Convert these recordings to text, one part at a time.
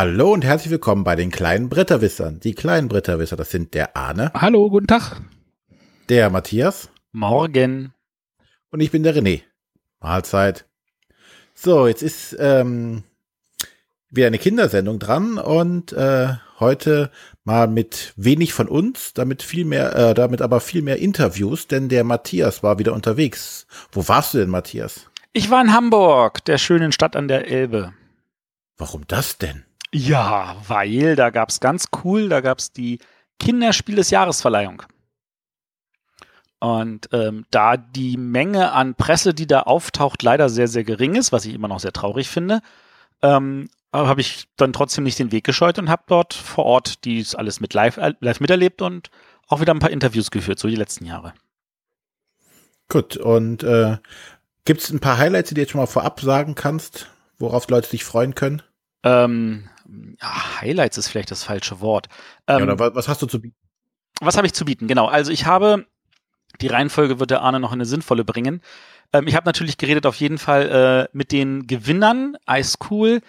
Hallo und herzlich willkommen bei den kleinen Bretterwissern. Die kleinen Bretterwisser, das sind der Arne. Hallo, guten Tag. Der Matthias. Morgen. Und ich bin der René. Mahlzeit. So, jetzt ist ähm, wieder eine Kindersendung dran und äh, heute mal mit wenig von uns, damit viel mehr, äh, damit aber viel mehr Interviews, denn der Matthias war wieder unterwegs. Wo warst du denn, Matthias? Ich war in Hamburg, der schönen Stadt an der Elbe. Warum das denn? Ja, weil da gab's ganz cool, da gab's die Kinderspiel des Jahresverleihung. Und ähm, da die Menge an Presse, die da auftaucht, leider sehr, sehr gering ist, was ich immer noch sehr traurig finde, ähm, habe ich dann trotzdem nicht den Weg gescheut und habe dort vor Ort dies alles mit live, äh, live miterlebt und auch wieder ein paar Interviews geführt, so die letzten Jahre. Gut, und äh, gibt es ein paar Highlights, die du jetzt schon mal vorab sagen kannst, worauf Leute sich freuen können? Ähm, ja, Highlights ist vielleicht das falsche Wort. Ähm, ja, was, hast du zu bieten? Was habe ich zu bieten? Genau, also ich habe, die Reihenfolge wird der Arne noch in eine sinnvolle bringen. Ähm, ich habe natürlich geredet auf jeden Fall äh, mit den Gewinnern, Ice Cool,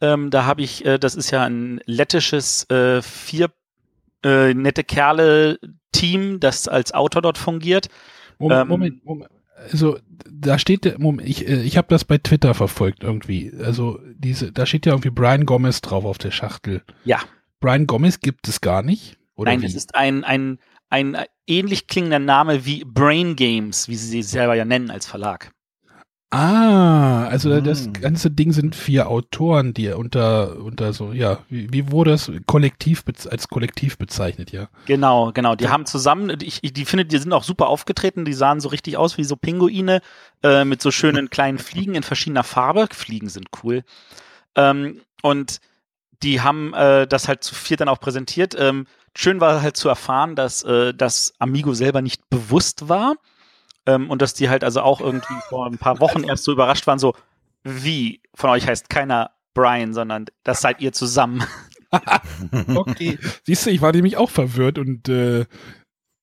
ähm, da habe ich, äh, das ist ja ein lettisches äh, vier äh, nette Kerle-Team, das als Autor dort fungiert. Moment, ähm, Moment, Moment. Also da steht der, Moment, ich, äh, ich habe das bei Twitter verfolgt irgendwie. Also diese, da steht ja irgendwie Brian Gomez drauf auf der Schachtel. Ja. Brian Gomez gibt es gar nicht. Oder Nein, wie? es ist ein, ein, ein ähnlich klingender Name wie Brain Games, wie sie sich selber ja nennen als Verlag. Ah, also hm. das ganze Ding sind vier Autoren, die unter, unter so, ja, wie, wie wurde das kollektiv als Kollektiv bezeichnet, ja? Genau, genau. Die haben zusammen, ich, ich, die finde, die sind auch super aufgetreten, die sahen so richtig aus wie so Pinguine äh, mit so schönen kleinen Fliegen in verschiedener Farbe. Fliegen sind cool. Ähm, und die haben äh, das halt zu vier dann auch präsentiert. Ähm, schön war halt zu erfahren, dass äh, das Amigo selber nicht bewusst war ähm, und dass die halt also auch irgendwie vor ein paar Wochen erst so überrascht waren, so, wie, von euch heißt keiner Brian, sondern das seid ihr zusammen. okay. Siehst du, ich war nämlich auch verwirrt und äh,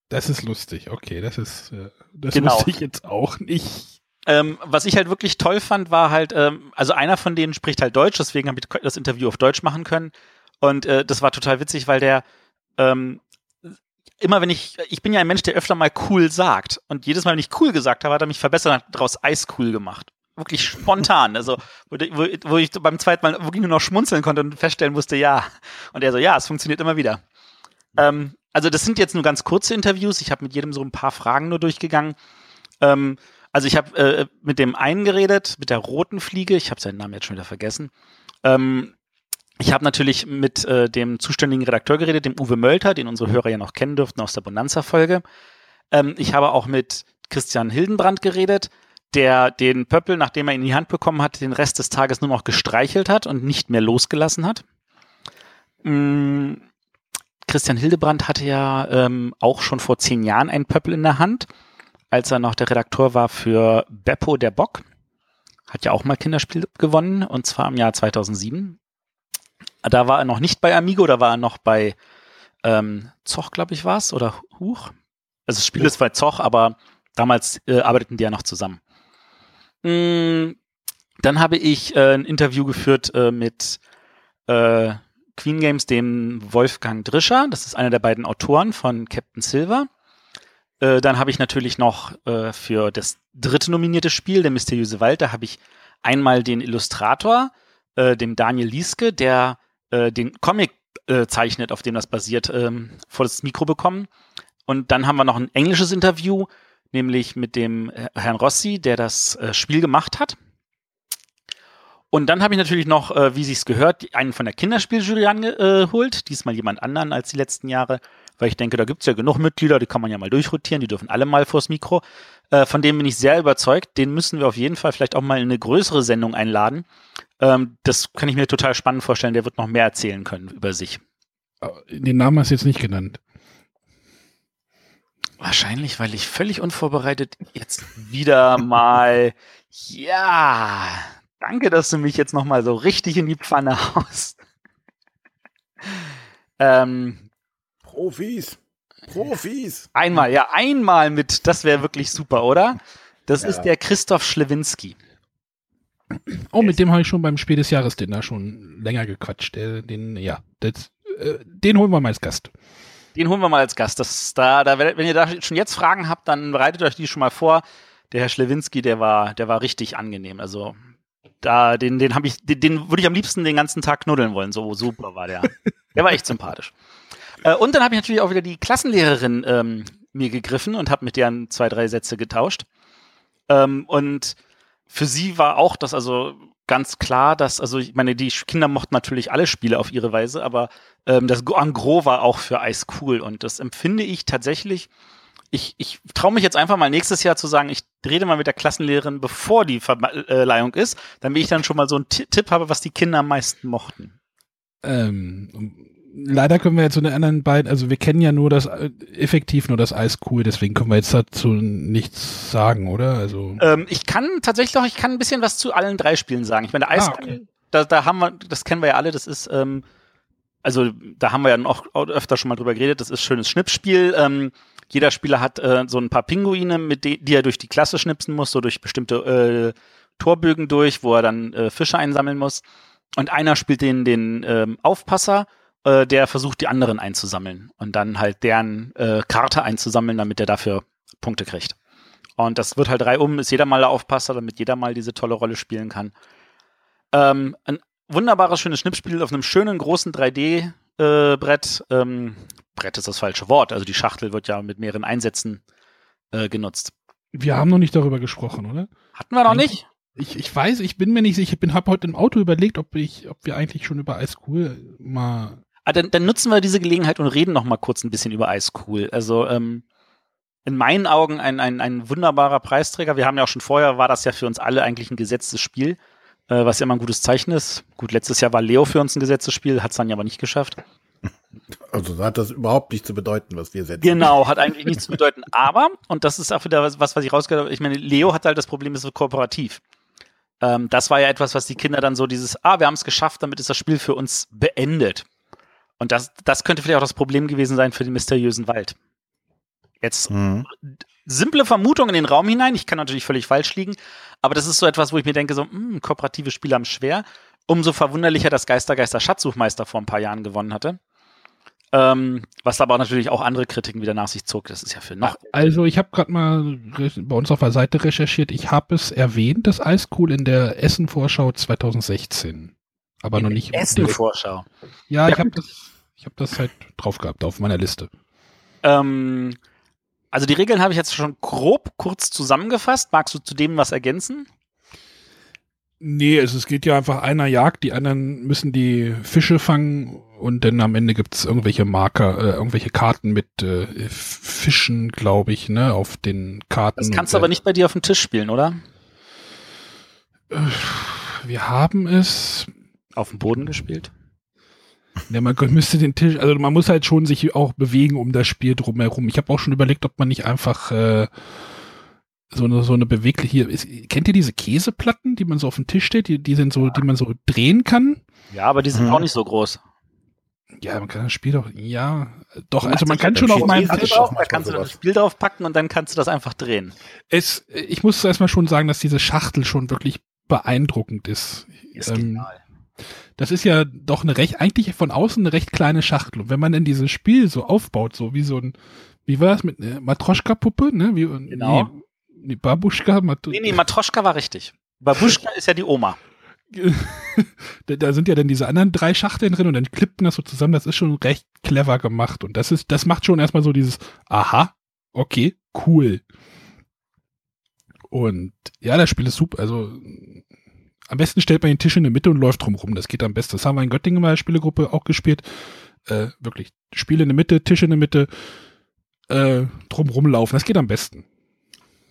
das ist lustig. Okay, das ist, äh, das genau. wusste ich jetzt auch nicht. Ähm, was ich halt wirklich toll fand, war halt, ähm, also einer von denen spricht halt Deutsch, deswegen habe ich das Interview auf Deutsch machen können. Und äh, das war total witzig, weil der ähm, immer wenn ich, ich bin ja ein Mensch, der öfter mal cool sagt. Und jedes Mal, wenn ich cool gesagt habe, hat er mich verbessert und hat daraus eiscool gemacht. Wirklich spontan. Also, wo, wo, ich beim zweiten Mal wirklich nur noch schmunzeln konnte und feststellen musste, ja. Und er so, ja, es funktioniert immer wieder. Ähm, also, das sind jetzt nur ganz kurze Interviews. Ich habe mit jedem so ein paar Fragen nur durchgegangen. Ähm, also, ich habe äh, mit dem einen geredet, mit der roten Fliege. Ich habe seinen Namen jetzt schon wieder vergessen. Ähm, ich habe natürlich mit äh, dem zuständigen Redakteur geredet, dem Uwe Mölter, den unsere Hörer ja noch kennen dürften aus der Bonanza-Folge. Ähm, ich habe auch mit Christian Hildenbrand geredet, der den Pöppel, nachdem er ihn in die Hand bekommen hat, den Rest des Tages nur noch gestreichelt hat und nicht mehr losgelassen hat. Ähm, Christian Hildebrand hatte ja ähm, auch schon vor zehn Jahren einen Pöppel in der Hand, als er noch der Redakteur war für Beppo der Bock. Hat ja auch mal Kinderspiel gewonnen, und zwar im Jahr 2007. Da war er noch nicht bei Amigo, da war er noch bei ähm, Zoch, glaube ich, war es, oder Huch. Also das Spiel ja. ist bei Zoch, aber damals äh, arbeiteten die ja noch zusammen. Mm, dann habe ich äh, ein Interview geführt äh, mit äh, Queen Games, dem Wolfgang Drischer. Das ist einer der beiden Autoren von Captain Silver. Äh, dann habe ich natürlich noch äh, für das dritte nominierte Spiel, der mysteriöse Wald, da habe ich einmal den Illustrator, dem Daniel Lieske, der äh, den Comic äh, zeichnet, auf dem das basiert, ähm, vor das Mikro bekommen. Und dann haben wir noch ein englisches Interview, nämlich mit dem äh, Herrn Rossi, der das äh, Spiel gemacht hat. Und dann habe ich natürlich noch, äh, wie sich's gehört, einen von der Kinderspieljury angeholt, äh, diesmal jemand anderen als die letzten Jahre, weil ich denke, da gibt's ja genug Mitglieder, die kann man ja mal durchrotieren, die dürfen alle mal vors Mikro. Äh, von dem bin ich sehr überzeugt, den müssen wir auf jeden Fall vielleicht auch mal in eine größere Sendung einladen, ähm, das kann ich mir total spannend vorstellen. Der wird noch mehr erzählen können über sich. Den Namen hast du jetzt nicht genannt. Wahrscheinlich, weil ich völlig unvorbereitet jetzt wieder mal, ja, danke, dass du mich jetzt noch mal so richtig in die Pfanne haust. ähm, Profis. Profis. Einmal, ja, einmal mit, das wäre wirklich super, oder? Das ja. ist der Christoph Schlewinski. Oh, mit dem habe ich schon beim Spiel des Jahres Dinner schon länger gequatscht. Den, ja, das, äh, den holen wir mal als Gast. Den holen wir mal als Gast. Das, da, da, wenn ihr da schon jetzt Fragen habt, dann bereitet euch die schon mal vor. Der Herr Schlewinski, der war, der war richtig angenehm. Also da, den, den habe ich, den, den würde ich am liebsten den ganzen Tag knuddeln wollen. So super war der. der war echt sympathisch. Äh, und dann habe ich natürlich auch wieder die Klassenlehrerin ähm, mir gegriffen und habe mit deren zwei, drei Sätze getauscht. Ähm, und für sie war auch das also ganz klar, dass, also ich meine, die Kinder mochten natürlich alle Spiele auf ihre Weise, aber ähm, das Angro war auch für Eis cool und das empfinde ich tatsächlich. Ich, ich traue mich jetzt einfach mal nächstes Jahr zu sagen, ich rede mal mit der Klassenlehrerin, bevor die Verleihung ist, damit ich dann schon mal so einen Tipp habe, was die Kinder am meisten mochten. Ähm, leider können wir jetzt zu den anderen beiden, also wir kennen ja nur das, äh, effektiv nur das Eis cool, deswegen können wir jetzt dazu nichts sagen, oder? Also. Ähm, ich kann tatsächlich auch, ich kann ein bisschen was zu allen drei Spielen sagen. Ich meine, Eis, ah, okay. da, da haben wir, das kennen wir ja alle, das ist, ähm, also da haben wir ja auch öfter schon mal drüber geredet, das ist schönes Schnippspiel. Ähm, jeder Spieler hat äh, so ein paar Pinguine, mit die, die er durch die Klasse schnipsen muss, so durch bestimmte äh, Torbögen durch, wo er dann äh, Fische einsammeln muss. Und einer spielt den, den ähm, Aufpasser äh, der versucht, die anderen einzusammeln und dann halt deren äh, Karte einzusammeln, damit er dafür Punkte kriegt. Und das wird halt drei um, ist jeder mal der Aufpasser, damit jeder mal diese tolle Rolle spielen kann. Ähm, ein wunderbares, schönes Schnippspiel auf einem schönen, großen 3D-Brett. Äh, ähm, Brett ist das falsche Wort, also die Schachtel wird ja mit mehreren Einsätzen äh, genutzt. Wir haben noch nicht darüber gesprochen, oder? Hatten wir noch nicht? Ich, ich weiß, ich bin mir nicht sicher. Ich bin habe heute im Auto überlegt, ob ich, ob wir eigentlich schon über Ice Cool mal dann, dann nutzen wir diese Gelegenheit und reden noch mal kurz ein bisschen über Ice Cool. Also ähm, in meinen Augen ein, ein, ein wunderbarer Preisträger. Wir haben ja auch schon vorher, war das ja für uns alle eigentlich ein gesetztes Spiel, äh, was ja immer ein gutes Zeichen ist. Gut, letztes Jahr war Leo für uns ein gesetztes Spiel, hat es dann ja aber nicht geschafft. Also hat das überhaupt nicht zu bedeuten, was wir setzen. Genau, hat eigentlich nichts zu bedeuten. Aber, und das ist auch wieder was, was ich rausgehört habe, ich meine, Leo hat halt das Problem, ist so kooperativ. Ähm, das war ja etwas, was die Kinder dann so dieses, ah, wir haben es geschafft, damit ist das Spiel für uns beendet. Und das, das könnte vielleicht auch das Problem gewesen sein für den mysteriösen Wald. Jetzt mhm. simple Vermutung in den Raum hinein. Ich kann natürlich völlig falsch liegen, aber das ist so etwas, wo ich mir denke, so, mh, hm, kooperative Spiele haben schwer. Umso verwunderlicher, dass Geistergeister Schatzsuchmeister vor ein paar Jahren gewonnen hatte. Ähm, was aber natürlich auch andere Kritiken wieder nach sich zog. Das ist ja für noch. Also ich habe gerade mal bei uns auf der Seite recherchiert. Ich habe es erwähnt, das Eiscool in der Essen-Vorschau 2016. Aber in noch nicht. Essen-Vorschau. Ja, ich habe das ich habe das halt drauf gehabt auf meiner Liste. Ähm, also die Regeln habe ich jetzt schon grob kurz zusammengefasst. Magst du zu dem was ergänzen? Nee, es, es geht ja einfach einer jagt, die anderen müssen die Fische fangen und dann am Ende gibt es irgendwelche Marker, äh, irgendwelche Karten mit äh, Fischen, glaube ich, ne, auf den Karten. Das kannst du aber nicht bei dir auf dem Tisch spielen, oder? Äh, wir haben es auf dem Boden gespielt. Ja, man müsste den Tisch, also man muss halt schon sich auch bewegen um das Spiel drumherum. Ich habe auch schon überlegt, ob man nicht einfach äh, so eine so eine bewegliche ist, kennt ihr diese Käseplatten, die man so auf dem Tisch steht, die, die sind so, die man so drehen kann? Ja, aber die sind hm. auch nicht so groß. Ja, man kann das Spiel doch, ja, doch, also man kann schon auf meinem Tisch. Drauf, da kannst du das Spiel drauf packen und dann kannst du das einfach drehen. Es, ich muss erstmal schon sagen, dass diese Schachtel schon wirklich beeindruckend ist. Ist ähm, genial das ist ja doch eine recht, eigentlich von außen eine recht kleine Schachtel. Und wenn man in dieses Spiel so aufbaut, so wie so ein, wie war das mit äh, Matroschka-Puppe, ne? Wie, genau. Nee, nee, Babuschka, Mat Nee, nee, Matroschka war richtig. Babuschka ist ja die Oma. da, sind ja dann diese anderen drei Schachteln drin und dann klippt das so zusammen. Das ist schon recht clever gemacht. Und das ist, das macht schon erstmal so dieses, aha, okay, cool. Und ja, das Spiel ist super. Also am besten stellt man den Tisch in der Mitte und läuft drumherum. Das geht am besten. Das haben wir in Göttingen mal Spielegruppe auch gespielt. Äh, wirklich. Spiele in der Mitte, Tisch in der Mitte, äh, drumherum laufen. Das geht am besten.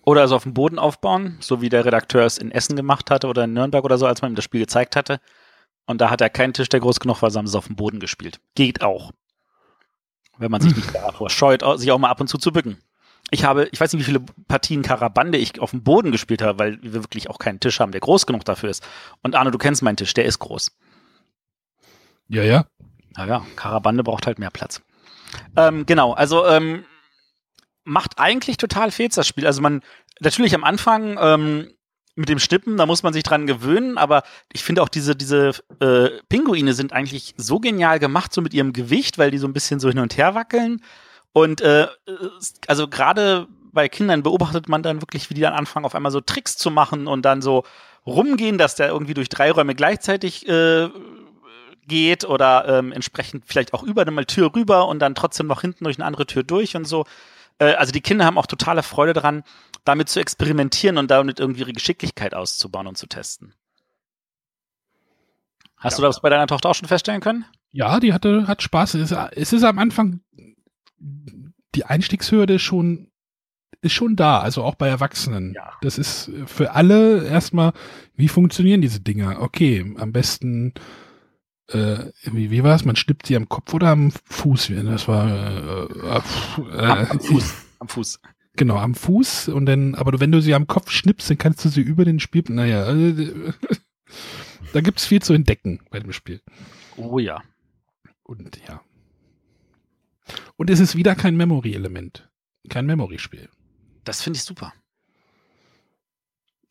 Oder also auf dem Boden aufbauen, so wie der Redakteur es in Essen gemacht hatte oder in Nürnberg oder so, als man ihm das Spiel gezeigt hatte. Und da hat er keinen Tisch, der groß genug war, sondern es auf dem Boden gespielt. Geht auch. Wenn man sich nicht davor scheut, sich auch mal ab und zu zu bücken ich habe, ich weiß nicht, wie viele Partien Karabande ich auf dem Boden gespielt habe, weil wir wirklich auch keinen Tisch haben, der groß genug dafür ist. Und Arne, du kennst meinen Tisch, der ist groß. Ja, ja. Naja, Karabande braucht halt mehr Platz. Ähm, genau, also ähm, macht eigentlich total Fehls das Spiel. Also man, natürlich am Anfang ähm, mit dem Schnippen, da muss man sich dran gewöhnen, aber ich finde auch diese, diese äh, Pinguine sind eigentlich so genial gemacht, so mit ihrem Gewicht, weil die so ein bisschen so hin und her wackeln. Und äh, also gerade bei Kindern beobachtet man dann wirklich, wie die dann anfangen, auf einmal so Tricks zu machen und dann so rumgehen, dass der irgendwie durch drei Räume gleichzeitig äh, geht oder ähm, entsprechend vielleicht auch über eine Tür rüber und dann trotzdem noch hinten durch eine andere Tür durch und so. Äh, also die Kinder haben auch totale Freude daran, damit zu experimentieren und damit irgendwie ihre Geschicklichkeit auszubauen und zu testen. Hast ja. du das bei deiner Tochter auch schon feststellen können? Ja, die hatte, hat Spaß. Es ist, es ist am Anfang die Einstiegshürde schon ist schon da, also auch bei Erwachsenen. Ja. Das ist für alle erstmal, wie funktionieren diese Dinger? Okay, am besten, äh, wie, wie war es? Man schnippt sie am Kopf oder am Fuß? Das war äh, äh, am, am Fuß. Am Fuß. Genau, am Fuß und dann, aber wenn du sie am Kopf schnippst, dann kannst du sie über den Spiel, naja, äh, da gibt's viel zu entdecken bei dem Spiel. Oh ja. Und ja. Und es ist wieder kein Memory-Element. Kein Memory-Spiel. Das finde ich super.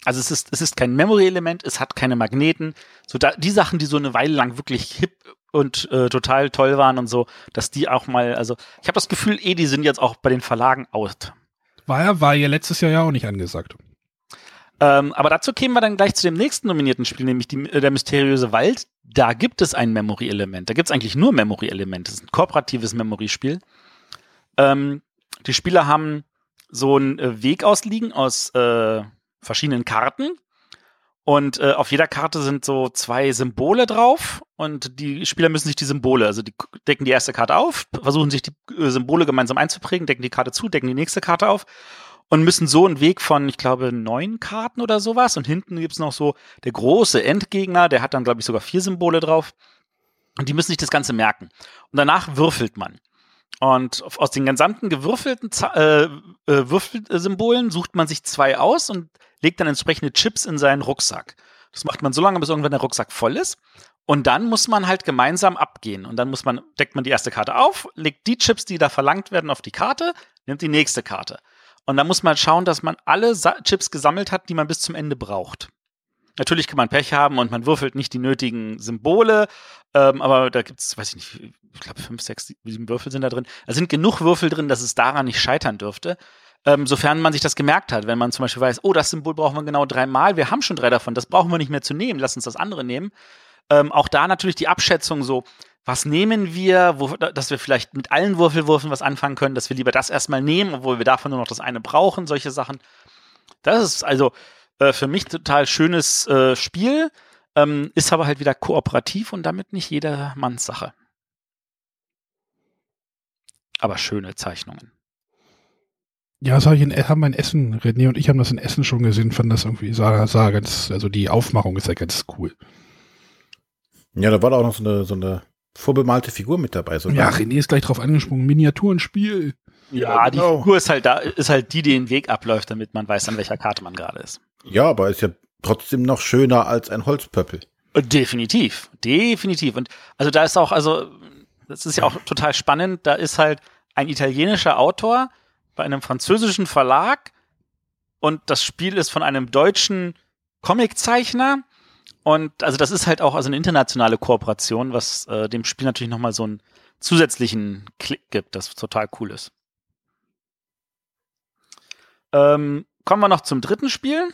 Also es ist, es ist kein Memory-Element, es hat keine Magneten. So da, die Sachen, die so eine Weile lang wirklich hip und äh, total toll waren und so, dass die auch mal, also ich habe das Gefühl, eh, die sind jetzt auch bei den Verlagen out. War ja, war ja letztes Jahr ja auch nicht angesagt. Ähm, aber dazu kämen wir dann gleich zu dem nächsten nominierten Spiel, nämlich die, äh, der mysteriöse Wald. Da gibt es ein Memory-Element. Da gibt es eigentlich nur Memory-Elemente. Das ist ein kooperatives Memory-Spiel. Ähm, die Spieler haben so einen äh, Weg ausliegen aus äh, verschiedenen Karten. Und äh, auf jeder Karte sind so zwei Symbole drauf und die Spieler müssen sich die Symbole, also die decken die erste Karte auf, versuchen sich die äh, Symbole gemeinsam einzuprägen, decken die Karte zu, decken die nächste Karte auf und müssen so einen Weg von, ich glaube, neun Karten oder sowas. Und hinten gibt's noch so der große Endgegner, der hat dann, glaube ich, sogar vier Symbole drauf. Und die müssen sich das Ganze merken. Und danach würfelt man. Und aus den gesamten gewürfelten äh, äh, Würfelsymbolen sucht man sich zwei aus und legt dann entsprechende Chips in seinen Rucksack. Das macht man so lange, bis irgendwann der Rucksack voll ist. Und dann muss man halt gemeinsam abgehen. Und dann muss man, deckt man die erste Karte auf, legt die Chips, die da verlangt werden, auf die Karte, nimmt die nächste Karte. Und dann muss man schauen, dass man alle Sa Chips gesammelt hat, die man bis zum Ende braucht. Natürlich kann man Pech haben und man würfelt nicht die nötigen Symbole, ähm, aber da gibt es, weiß ich nicht, ich glaube fünf, sechs, sieben Würfel sind da drin. Da sind genug Würfel drin, dass es daran nicht scheitern dürfte. Ähm, sofern man sich das gemerkt hat, wenn man zum Beispiel weiß, oh, das Symbol brauchen wir genau dreimal, wir haben schon drei davon, das brauchen wir nicht mehr zu nehmen, lass uns das andere nehmen. Ähm, auch da natürlich die Abschätzung so, was nehmen wir, wo, dass wir vielleicht mit allen Würfelwürfen was anfangen können, dass wir lieber das erstmal nehmen, obwohl wir davon nur noch das eine brauchen, solche Sachen. Das ist also äh, für mich total schönes äh, Spiel, ähm, ist aber halt wieder kooperativ und damit nicht jedermanns Sache. Aber schöne Zeichnungen. Ja, das habe ich in, haben wir in Essen, René und ich haben das in Essen schon gesehen, fanden das irgendwie, sah, sah ganz, also die Aufmachung ist ja ganz cool. Ja, da war da auch noch so eine, so eine vorbemalte Figur mit dabei. So ja, René ist gleich drauf angesprungen, Miniaturenspiel. Ja, ja genau. die Figur ist halt da, ist halt die, die den Weg abläuft, damit man weiß, an welcher Karte man gerade ist. Ja, aber ist ja trotzdem noch schöner als ein Holzpöppel. Definitiv, definitiv. Und also da ist auch, also das ist ja auch total spannend. Da ist halt ein italienischer Autor bei einem französischen Verlag und das Spiel ist von einem deutschen Comiczeichner. Und also das ist halt auch also eine internationale Kooperation, was äh, dem Spiel natürlich nochmal so einen zusätzlichen Klick gibt, das total cool ist. Ähm, kommen wir noch zum dritten Spiel.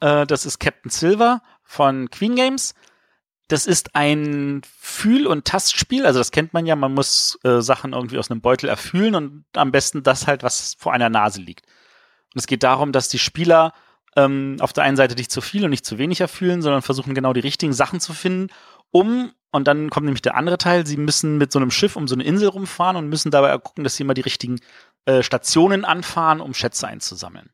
Äh, das ist Captain Silver von Queen Games. Das ist ein Fühl- und Tastspiel. Also das kennt man ja. Man muss äh, Sachen irgendwie aus einem Beutel erfühlen und am besten das halt, was vor einer Nase liegt. Und es geht darum, dass die Spieler ähm, auf der einen Seite nicht zu viel und nicht zu wenig erfühlen, sondern versuchen genau die richtigen Sachen zu finden, um, und dann kommt nämlich der andere Teil, sie müssen mit so einem Schiff um so eine Insel rumfahren und müssen dabei gucken, dass sie immer die richtigen äh, Stationen anfahren, um Schätze einzusammeln.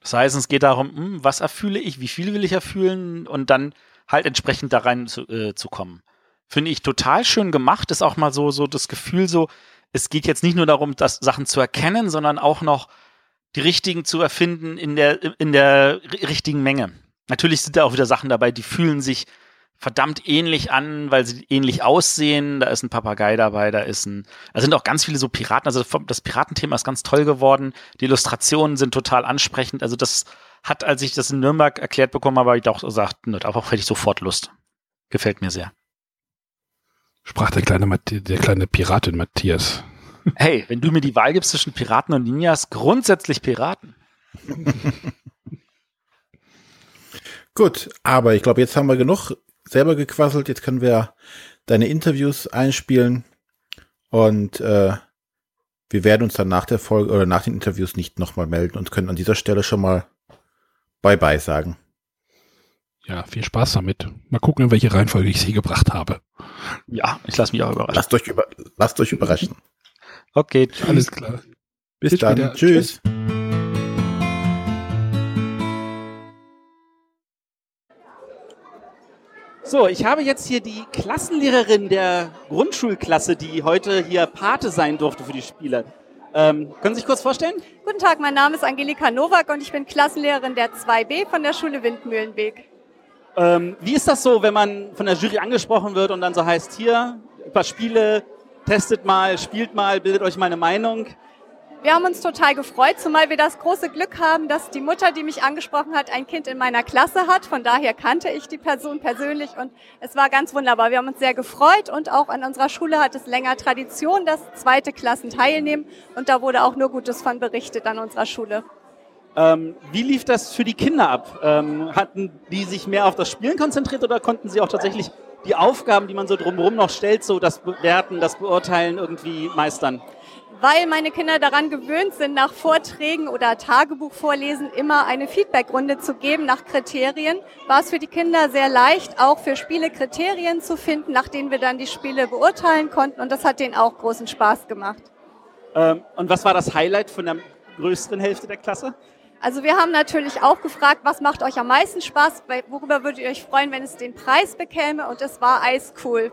Das heißt, es geht darum, hm, was erfühle ich, wie viel will ich erfüllen und dann halt entsprechend da rein zu, äh, zu kommen. Finde ich total schön gemacht. Ist auch mal so, so das Gefühl so, es geht jetzt nicht nur darum, das Sachen zu erkennen, sondern auch noch die richtigen zu erfinden in der, in der richtigen Menge. Natürlich sind da auch wieder Sachen dabei, die fühlen sich verdammt ähnlich an, weil sie ähnlich aussehen. Da ist ein Papagei dabei, da ist ein, da sind auch ganz viele so Piraten. Also das Piratenthema ist ganz toll geworden. Die Illustrationen sind total ansprechend. Also das hat, als ich das in Nürnberg erklärt bekommen habe, ich auch gesagt, ne, darauf hätte ich sofort Lust. Gefällt mir sehr. Sprach der kleine, der kleine Piratin Matthias. Hey, wenn du mir die Wahl gibst zwischen Piraten und Ninjas, grundsätzlich Piraten. Gut, aber ich glaube, jetzt haben wir genug selber gequasselt. Jetzt können wir deine Interviews einspielen und äh, wir werden uns dann nach der Folge oder nach den Interviews nicht nochmal melden und können an dieser Stelle schon mal Bye-bye sagen. Ja, viel Spaß damit. Mal gucken, in welche Reihenfolge ich sie gebracht habe. Ja, ich lasse mich auch überraschen. Lasst euch, über, lasst euch überraschen. Okay, tschüss. alles klar. Bis, Bis dann. Tschüss. tschüss. So, ich habe jetzt hier die Klassenlehrerin der Grundschulklasse, die heute hier Pate sein durfte für die Spiele. Ähm, können Sie sich kurz vorstellen? Guten Tag, mein Name ist Angelika Nowak und ich bin Klassenlehrerin der 2b von der Schule Windmühlenweg. Ähm, wie ist das so, wenn man von der Jury angesprochen wird und dann so heißt, hier, ein paar Spiele, testet mal, spielt mal, bildet euch mal eine Meinung? Wir haben uns total gefreut, zumal wir das große Glück haben, dass die Mutter, die mich angesprochen hat, ein Kind in meiner Klasse hat. Von daher kannte ich die Person persönlich und es war ganz wunderbar. Wir haben uns sehr gefreut und auch an unserer Schule hat es länger Tradition, dass zweite Klassen teilnehmen und da wurde auch nur Gutes von berichtet an unserer Schule. Ähm, wie lief das für die Kinder ab? Ähm, hatten die sich mehr auf das Spielen konzentriert oder konnten sie auch tatsächlich die Aufgaben, die man so drumherum noch stellt, so das Bewerten, das Beurteilen irgendwie meistern? weil meine Kinder daran gewöhnt sind, nach Vorträgen oder Tagebuchvorlesen immer eine Feedbackrunde zu geben nach Kriterien, war es für die Kinder sehr leicht, auch für Spiele Kriterien zu finden, nach denen wir dann die Spiele beurteilen konnten. Und das hat denen auch großen Spaß gemacht. Ähm, und was war das Highlight von der größeren Hälfte der Klasse? Also wir haben natürlich auch gefragt, was macht euch am meisten Spaß, worüber würdet ihr euch freuen, wenn es den Preis bekäme? Und es war Eiscool.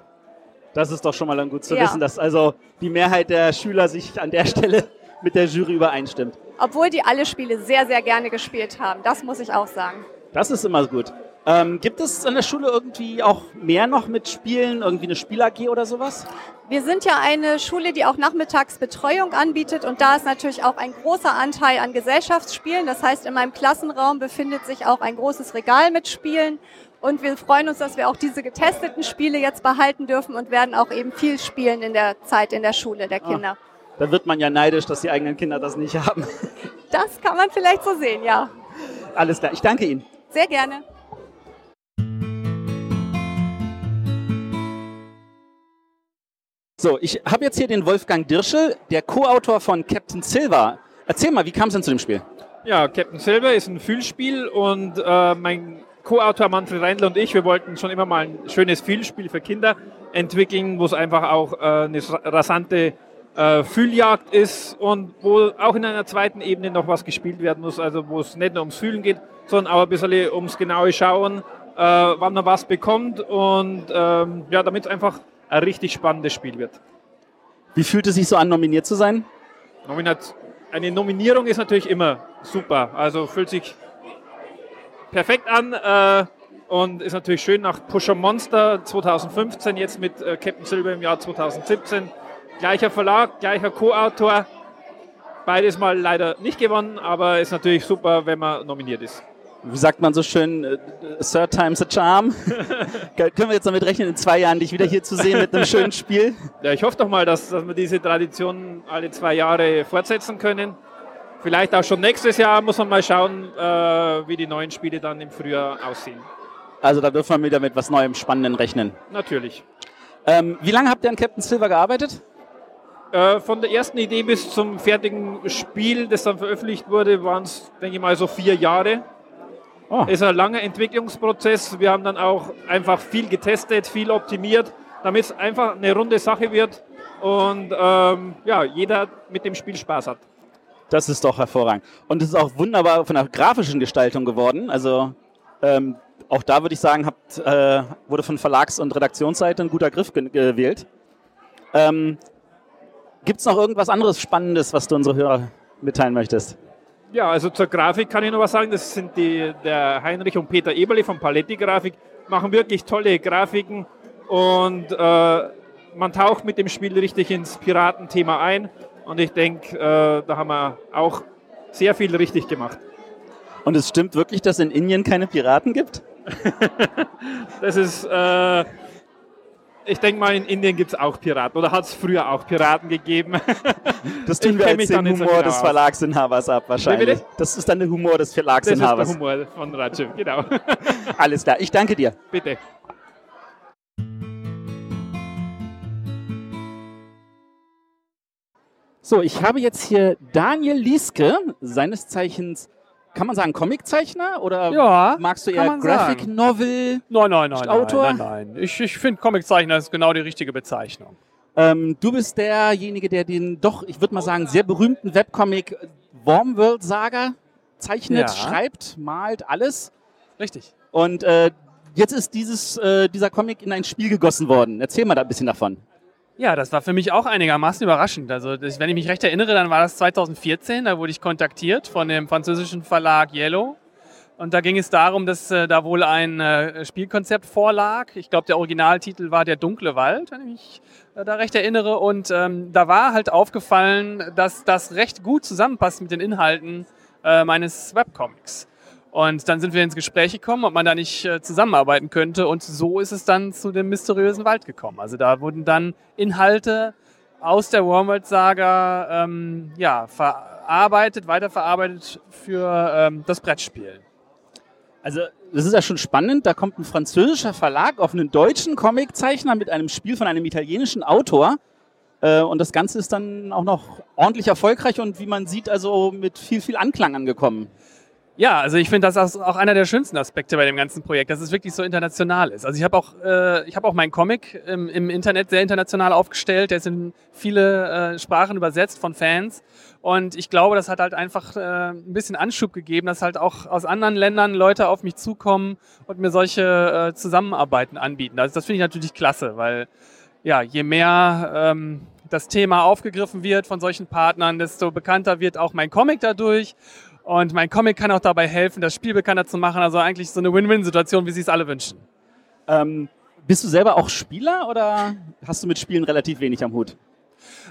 Das ist doch schon mal dann gut zu ja. wissen, dass also die Mehrheit der Schüler sich an der Stelle mit der Jury übereinstimmt. Obwohl die alle Spiele sehr, sehr gerne gespielt haben. Das muss ich auch sagen. Das ist immer gut. Ähm, gibt es an der Schule irgendwie auch mehr noch mit Spielen, irgendwie eine Spiel-AG oder sowas? Wir sind ja eine Schule, die auch Nachmittagsbetreuung anbietet und da ist natürlich auch ein großer Anteil an Gesellschaftsspielen. Das heißt, in meinem Klassenraum befindet sich auch ein großes Regal mit Spielen und wir freuen uns, dass wir auch diese getesteten Spiele jetzt behalten dürfen und werden auch eben viel spielen in der Zeit in der Schule der ah, Kinder. Ah, da wird man ja neidisch, dass die eigenen Kinder das nicht haben. Das kann man vielleicht so sehen, ja. Alles klar, ich danke Ihnen. Sehr gerne. So, ich habe jetzt hier den Wolfgang Dirschel, der Co-Autor von Captain Silver. Erzähl mal, wie kam es denn zu dem Spiel? Ja, Captain Silver ist ein Fühlspiel und äh, mein Co-Autor Manfred Reindl und ich, wir wollten schon immer mal ein schönes Fühlspiel für Kinder entwickeln, wo es einfach auch äh, eine rasante äh, Fühljagd ist und wo auch in einer zweiten Ebene noch was gespielt werden muss, also wo es nicht nur ums Fühlen geht, sondern auch ein bisschen ums genaue Schauen, äh, wann man was bekommt und ähm, ja, damit es einfach ein richtig spannendes Spiel wird. Wie fühlt es sich so an, nominiert zu sein? Nominat eine Nominierung ist natürlich immer super, also fühlt sich perfekt an äh, und ist natürlich schön nach Pusher Monster 2015, jetzt mit äh, Captain Silver im Jahr 2017. Gleicher Verlag, gleicher Co-Autor. Beides mal leider nicht gewonnen, aber ist natürlich super, wenn man nominiert ist. Wie sagt man so schön, äh, Third time's a charm. Können wir jetzt damit rechnen, in zwei Jahren dich wieder hier zu sehen mit einem schönen Spiel? Ja, ich hoffe doch mal, dass, dass wir diese Tradition alle zwei Jahre fortsetzen können. Vielleicht auch schon nächstes Jahr muss man mal schauen, äh, wie die neuen Spiele dann im Frühjahr aussehen. Also da dürfen wir wieder mit was Neuem, Spannendem rechnen. Natürlich. Ähm, wie lange habt ihr an Captain Silver gearbeitet? Äh, von der ersten Idee bis zum fertigen Spiel, das dann veröffentlicht wurde, waren es, denke ich mal, so vier Jahre. Oh. Ist ein langer Entwicklungsprozess. Wir haben dann auch einfach viel getestet, viel optimiert, damit es einfach eine runde Sache wird und ähm, ja, jeder mit dem Spiel Spaß hat. Das ist doch hervorragend. Und es ist auch wunderbar von der grafischen Gestaltung geworden. Also ähm, auch da würde ich sagen, habt, äh, wurde von Verlags- und Redaktionsseite ein guter Griff ge gewählt. Ähm, Gibt es noch irgendwas anderes Spannendes, was du unsere Hörer mitteilen möchtest? Ja, also zur Grafik kann ich noch was sagen. Das sind die, der Heinrich und Peter Eberle von Paletti Grafik. machen wirklich tolle Grafiken und äh, man taucht mit dem Spiel richtig ins Piratenthema ein. Und ich denke, äh, da haben wir auch sehr viel richtig gemacht. Und es stimmt wirklich, dass in Indien keine Piraten gibt? das ist, äh, ich denke mal, in Indien gibt es auch Piraten oder hat es früher auch Piraten gegeben. Das tun wir als den Humor so genau des Verlagsinhabers ab, wahrscheinlich. Das ist dann der Humor des Verlagsinhabers. Das ist der Humor von Rajiv, genau. Alles klar, ich danke dir. Bitte. So, ich habe jetzt hier Daniel Lieske, seines Zeichens, kann man sagen Comiczeichner oder ja, magst du eher Graphic. Novel? Nein, nein, nein, Autor? nein, nein, nein. Ich, ich finde Comiczeichner ist genau die richtige Bezeichnung. Ähm, du bist derjenige, der den doch, ich würde mal sagen, sehr berühmten Webcomic Warm World Saga zeichnet, ja. schreibt, malt, alles. Richtig. Und äh, jetzt ist dieses, äh, dieser Comic in ein Spiel gegossen worden. Erzähl mal da ein bisschen davon. Ja, das war für mich auch einigermaßen überraschend. Also, das, wenn ich mich recht erinnere, dann war das 2014. Da wurde ich kontaktiert von dem französischen Verlag Yellow. Und da ging es darum, dass äh, da wohl ein äh, Spielkonzept vorlag. Ich glaube, der Originaltitel war Der dunkle Wald, wenn ich mich äh, da recht erinnere. Und ähm, da war halt aufgefallen, dass das recht gut zusammenpasst mit den Inhalten äh, meines Webcomics. Und dann sind wir ins Gespräch gekommen, ob man da nicht äh, zusammenarbeiten könnte. Und so ist es dann zu dem mysteriösen Wald gekommen. Also da wurden dann Inhalte aus der Wormwood-Saga ähm, ja, verarbeitet, weiterverarbeitet für ähm, das Brettspiel. Also das ist ja schon spannend. Da kommt ein französischer Verlag auf einen deutschen Comiczeichner mit einem Spiel von einem italienischen Autor. Äh, und das Ganze ist dann auch noch ordentlich erfolgreich und wie man sieht, also mit viel, viel Anklang angekommen. Ja, also ich finde, das ist auch einer der schönsten Aspekte bei dem ganzen Projekt, dass es wirklich so international ist. Also ich habe auch, äh, ich habe auch meinen Comic im, im, Internet sehr international aufgestellt. Der ist in viele äh, Sprachen übersetzt von Fans. Und ich glaube, das hat halt einfach äh, ein bisschen Anschub gegeben, dass halt auch aus anderen Ländern Leute auf mich zukommen und mir solche äh, Zusammenarbeiten anbieten. Also das finde ich natürlich klasse, weil ja, je mehr ähm, das Thema aufgegriffen wird von solchen Partnern, desto bekannter wird auch mein Comic dadurch. Und mein Comic kann auch dabei helfen, das Spiel bekannter zu machen. Also eigentlich so eine Win-Win-Situation, wie Sie es alle wünschen. Ähm, bist du selber auch Spieler oder hast du mit Spielen relativ wenig am Hut?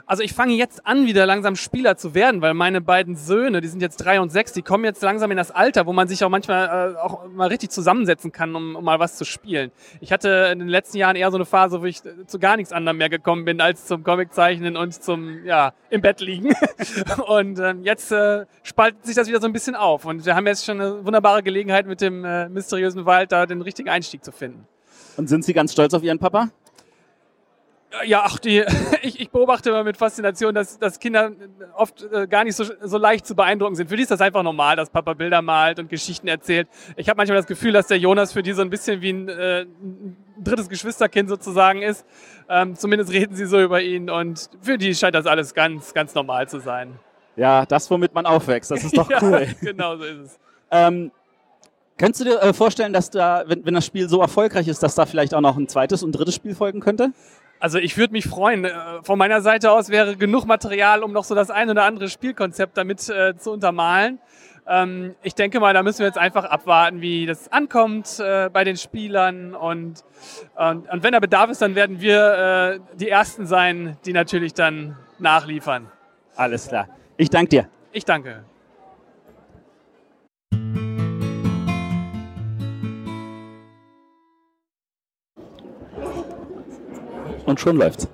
Also ich fange jetzt an, wieder langsam Spieler zu werden, weil meine beiden Söhne, die sind jetzt drei und sechs, die kommen jetzt langsam in das Alter, wo man sich auch manchmal äh, auch mal richtig zusammensetzen kann, um, um, mal was zu spielen. Ich hatte in den letzten Jahren eher so eine Phase, wo ich zu gar nichts anderem mehr gekommen bin, als zum Comiczeichnen und zum, ja, im Bett liegen. und ähm, jetzt äh, spaltet sich das wieder so ein bisschen auf. Und wir haben jetzt schon eine wunderbare Gelegenheit, mit dem äh, mysteriösen Wald da den richtigen Einstieg zu finden. Und sind Sie ganz stolz auf Ihren Papa? Ja, ach, die, ich, ich beobachte immer mit Faszination, dass, dass Kinder oft äh, gar nicht so, so leicht zu beeindrucken sind. Für die ist das einfach normal, dass Papa Bilder malt und Geschichten erzählt. Ich habe manchmal das Gefühl, dass der Jonas für die so ein bisschen wie ein, äh, ein drittes Geschwisterkind sozusagen ist. Ähm, zumindest reden sie so über ihn und für die scheint das alles ganz, ganz normal zu sein. Ja, das, womit man aufwächst, das ist doch cool. ja, genau so ist es. Ähm, Könntest du dir äh, vorstellen, dass da, wenn das Spiel so erfolgreich ist, dass da vielleicht auch noch ein zweites und drittes Spiel folgen könnte? Also ich würde mich freuen. Äh, von meiner Seite aus wäre genug Material, um noch so das ein oder andere Spielkonzept damit äh, zu untermalen. Ähm, ich denke mal, da müssen wir jetzt einfach abwarten, wie das ankommt äh, bei den Spielern. Und, und, und, wenn da Bedarf ist, dann werden wir äh, die Ersten sein, die natürlich dann nachliefern. Alles klar. Ich danke dir. Ich danke. Und schon läuft's.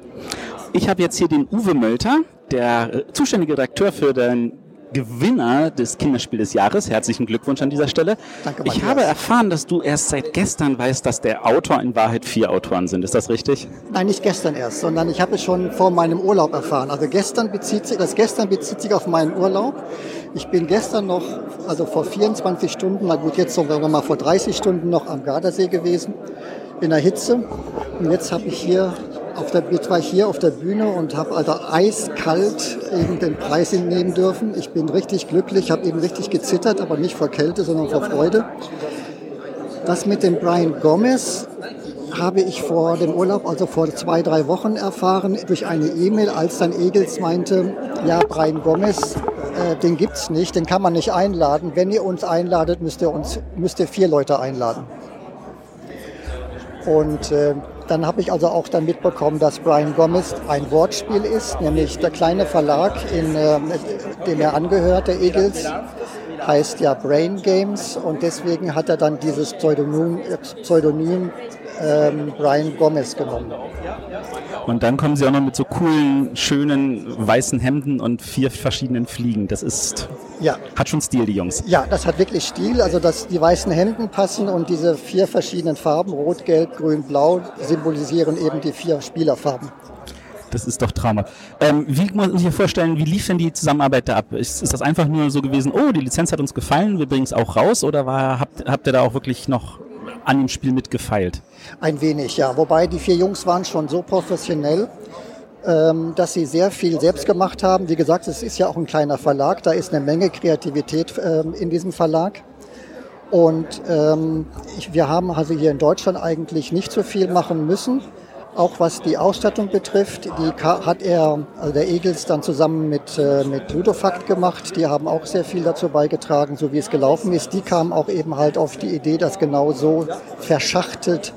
Ich habe jetzt hier den Uwe Mölter, der äh, zuständige Redakteur für den Gewinner des Kinderspiels des Jahres. Herzlichen Glückwunsch an dieser Stelle. Danke, ich habe erfahren, dass du erst seit gestern weißt, dass der Autor in Wahrheit vier Autoren sind. Ist das richtig? Nein, nicht gestern erst, sondern ich habe es schon vor meinem Urlaub erfahren. Also gestern bezieht sich, das gestern bezieht sich auf meinen Urlaub. Ich bin gestern noch, also vor 24 Stunden, na gut, jetzt sagen wir mal vor 30 Stunden noch am Gardasee gewesen, in der Hitze. Und jetzt habe ich hier auf der, jetzt war ich hier auf der Bühne und habe also eiskalt eben den Preis nehmen dürfen. Ich bin richtig glücklich, habe eben richtig gezittert, aber nicht vor Kälte, sondern vor Freude. Das mit dem Brian Gomez habe ich vor dem Urlaub, also vor zwei, drei Wochen erfahren, durch eine E-Mail, als dann Egels meinte, ja, Brian Gomez, äh, den gibt's nicht, den kann man nicht einladen. Wenn ihr uns einladet, müsst ihr, uns, müsst ihr vier Leute einladen. Und äh, dann habe ich also auch dann mitbekommen, dass Brian Gomez ein Wortspiel ist, nämlich der kleine Verlag, in, äh, dem er angehört, der Eagles, heißt ja Brain Games. Und deswegen hat er dann dieses Pseudonym, Pseudonym ähm, Brian Gomez genommen. Und dann kommen sie auch noch mit so coolen, schönen weißen Hemden und vier verschiedenen Fliegen. Das ist. Ja. Hat schon Stil, die Jungs. Ja, das hat wirklich Stil. Also, dass die weißen Hemden passen und diese vier verschiedenen Farben, Rot, Gelb, Grün, Blau, symbolisieren eben die vier Spielerfarben. Das ist doch Trauma. Ähm, wie muss man sich vorstellen, wie lief denn die Zusammenarbeit da ab? Ist, ist, das einfach nur so gewesen, oh, die Lizenz hat uns gefallen, wir bringen es auch raus oder war, habt, habt ihr da auch wirklich noch an dem Spiel mitgefeilt? Ein wenig, ja. Wobei die vier Jungs waren schon so professionell, ähm, dass sie sehr viel selbst gemacht haben. Wie gesagt, es ist ja auch ein kleiner Verlag, da ist eine Menge Kreativität ähm, in diesem Verlag. Und ähm, wir haben also hier in Deutschland eigentlich nicht so viel machen müssen. Auch was die Ausstattung betrifft, die hat er, also der Egels, dann zusammen mit, äh, mit Ludofakt gemacht. Die haben auch sehr viel dazu beigetragen, so wie es gelaufen ist. Die kamen auch eben halt auf die Idee, das genau so verschachtelt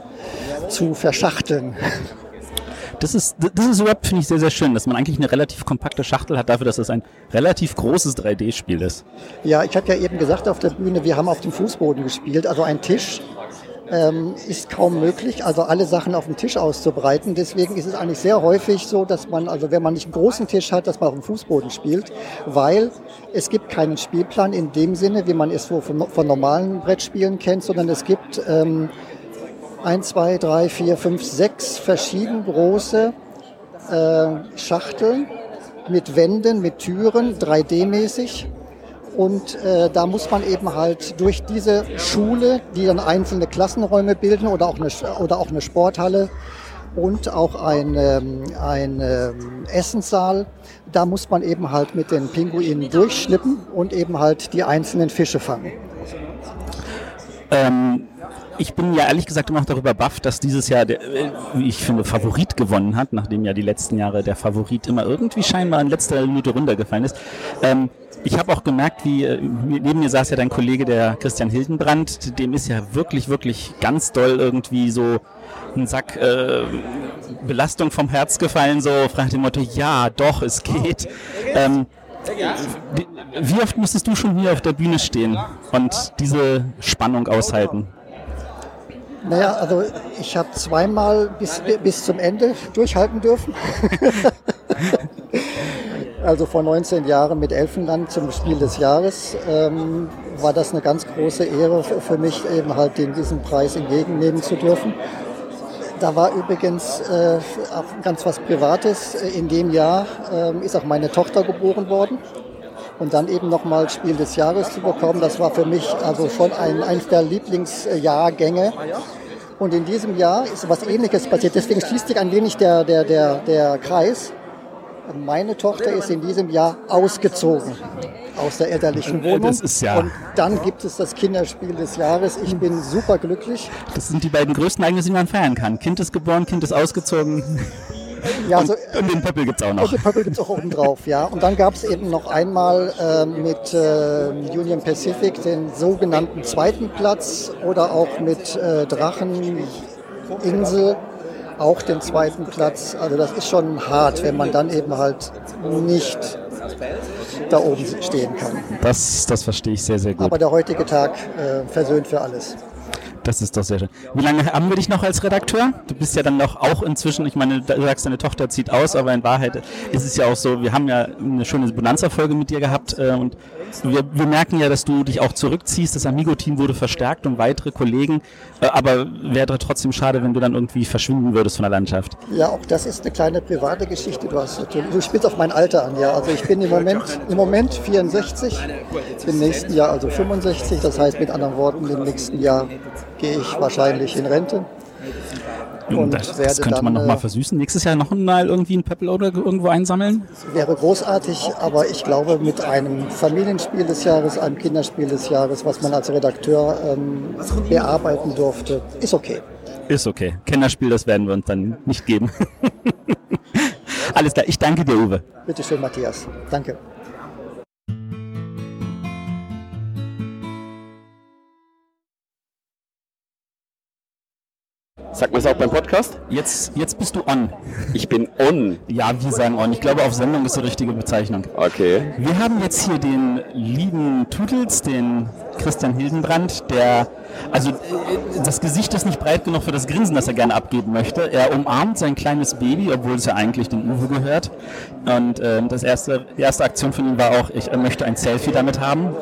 zu verschachteln. Das ist, das ist überhaupt, finde ich, sehr, sehr schön, dass man eigentlich eine relativ kompakte Schachtel hat dafür, dass es ein relativ großes 3D-Spiel ist. Ja, ich habe ja eben gesagt auf der Bühne, wir haben auf dem Fußboden gespielt, also ein Tisch ähm, ist kaum möglich, also alle Sachen auf dem Tisch auszubreiten. Deswegen ist es eigentlich sehr häufig so, dass man, also wenn man nicht einen großen Tisch hat, dass man auf dem Fußboden spielt, weil es gibt keinen Spielplan in dem Sinne, wie man es von, von normalen Brettspielen kennt, sondern es gibt ähm, ein, zwei, drei, vier, fünf, sechs verschieden große äh, Schachteln mit Wänden, mit Türen, 3D-mäßig und äh, da muss man eben halt durch diese Schule, die dann einzelne Klassenräume bilden oder auch eine, oder auch eine Sporthalle und auch ein, ähm, ein ähm, Essenssaal, da muss man eben halt mit den Pinguinen durchschnippen und eben halt die einzelnen Fische fangen. Ähm, ich bin ja ehrlich gesagt immer noch darüber baff, dass dieses Jahr, der, äh, wie ich finde, Favorit gewonnen hat, nachdem ja die letzten Jahre der Favorit immer irgendwie scheinbar in letzter Minute runtergefallen ist. Ähm, ich habe auch gemerkt, wie äh, neben mir saß ja dein Kollege, der Christian Hildenbrand, dem ist ja wirklich, wirklich ganz doll irgendwie so ein Sack äh, Belastung vom Herz gefallen, so fragt dem Motto, ja, doch, es geht. Ähm, wie, wie oft musstest du schon hier auf der Bühne stehen und diese Spannung aushalten? Naja, also ich habe zweimal bis, bis zum Ende durchhalten dürfen. also vor 19 Jahren mit Elfenland zum Spiel des Jahres ähm, war das eine ganz große Ehre für mich, eben halt den, diesen Preis entgegennehmen zu dürfen. Da war übrigens äh, ganz was Privates. In dem Jahr äh, ist auch meine Tochter geboren worden. Und dann eben nochmal Spiel des Jahres zu bekommen, das war für mich also schon ein, eines der Lieblingsjahrgänge. Und in diesem Jahr ist was Ähnliches passiert. Deswegen schließt sich ein wenig der, der, der, der Kreis. Meine Tochter ist in diesem Jahr ausgezogen aus der elterlichen Wohnung. Das ist ja und dann gibt es das Kinderspiel des Jahres. Ich bin super glücklich. Das sind die beiden größten Ereignisse, die man feiern kann. Kind ist geboren, Kind ist ausgezogen. Ja, und, so, und, den Pöppel gibt es auch noch. Und den Pöppel gibt es auch oben drauf, ja. Und dann gab es eben noch einmal äh, mit äh, Union Pacific den sogenannten zweiten Platz oder auch mit äh, Dracheninsel auch den zweiten Platz. Also das ist schon hart, wenn man dann eben halt nicht da oben stehen kann. Das, das verstehe ich sehr, sehr gut. Aber der heutige Tag äh, versöhnt für alles. Das ist doch sehr schön. Wie lange haben wir dich noch als Redakteur? Du bist ja dann noch auch inzwischen, ich meine, du sagst, deine Tochter zieht aus, aber in Wahrheit ist es ja auch so, wir haben ja eine schöne Bonanza-Folge mit dir gehabt äh, und wir, wir, merken ja, dass du dich auch zurückziehst. Das Amigo-Team wurde verstärkt um weitere Kollegen, äh, aber wäre trotzdem schade, wenn du dann irgendwie verschwinden würdest von der Landschaft. Ja, auch das ist eine kleine private Geschichte. Du, hast, du spielst auf mein Alter an, ja. Also ich bin im Moment, im Moment 64, im nächsten Jahr also 65. Das heißt mit anderen Worten, im nächsten Jahr gehe ich wahrscheinlich in Rente. Und das, das könnte man nochmal äh, versüßen. Nächstes Jahr noch mal irgendwie ein Pöppel oder irgendwo einsammeln? Wäre großartig, aber ich glaube, mit einem Familienspiel des Jahres, einem Kinderspiel des Jahres, was man als Redakteur ähm, bearbeiten durfte, ist okay. Ist okay. Kinderspiel, das werden wir uns dann nicht geben. Alles klar, ich danke dir, Uwe. Bitte schön, Matthias. Danke. Sagt man es auch beim Podcast? Jetzt, jetzt bist du on. Ich bin on. Ja, wir sagen on. Ich glaube, auf Sendung ist die richtige Bezeichnung. Okay. Wir haben jetzt hier den lieben Tutels, den Christian Hildenbrand, der, also äh, das Gesicht ist nicht breit genug für das Grinsen, das er gerne abgeben möchte. Er umarmt sein kleines Baby, obwohl es ja eigentlich dem Uwe gehört. Und äh, das erste, die erste Aktion von ihm war auch, ich möchte ein Selfie damit haben.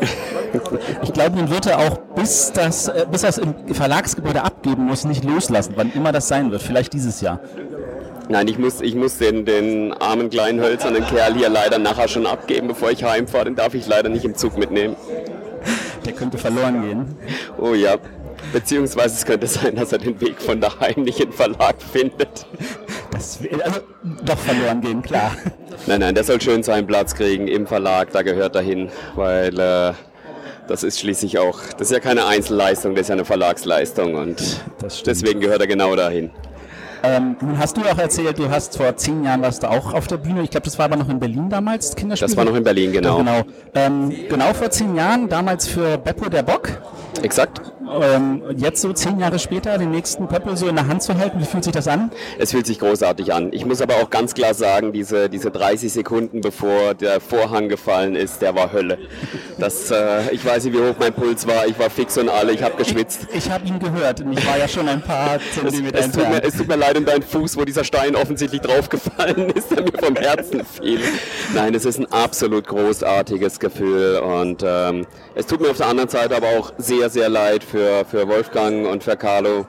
Ich glaube, den wird er auch, bis, das, äh, bis er es im Verlagsgebäude abgeben muss, nicht loslassen, wann immer das sein wird. Vielleicht dieses Jahr. Nein, ich muss, ich muss den, den armen kleinen hölzernen Kerl hier leider nachher schon abgeben, bevor ich heimfahre. Den darf ich leider nicht im Zug mitnehmen. Der könnte verloren gehen. Oh ja. Beziehungsweise es könnte sein, dass er den Weg von daheim nicht in Verlag findet. Das will also doch verloren gehen, klar. Nein, nein, der soll schön seinen Platz kriegen im Verlag, da gehört er hin, weil äh, das ist schließlich auch, das ist ja keine Einzelleistung, das ist ja eine Verlagsleistung und deswegen gehört er genau dahin. Ähm, nun hast du auch erzählt, du hast vor zehn Jahren warst du auch auf der Bühne. Ich glaube, das war aber noch in Berlin damals, Kinderspiel. Das war noch in Berlin, genau. Genau, ähm, genau vor zehn Jahren, damals für Beppo der Bock. Exakt. Ähm, jetzt so zehn Jahre später den nächsten Pöppel so in der Hand zu halten, wie fühlt sich das an? Es fühlt sich großartig an. Ich muss aber auch ganz klar sagen, diese, diese 30 Sekunden bevor der Vorhang gefallen ist, der war Hölle. Das, äh, ich weiß nicht, wie hoch mein Puls war. Ich war fix und alle, ich habe geschwitzt. Ich, ich habe ihn gehört und ich war ja schon ein paar Zentimeter es, es, tut mir, es tut mir leid um deinen Fuß, wo dieser Stein offensichtlich draufgefallen ist, der mir vom Herzen fiel. Nein, es ist ein absolut großartiges Gefühl und ähm, es tut mir auf der anderen Seite aber auch sehr, sehr leid für, für Wolfgang und für Carlo,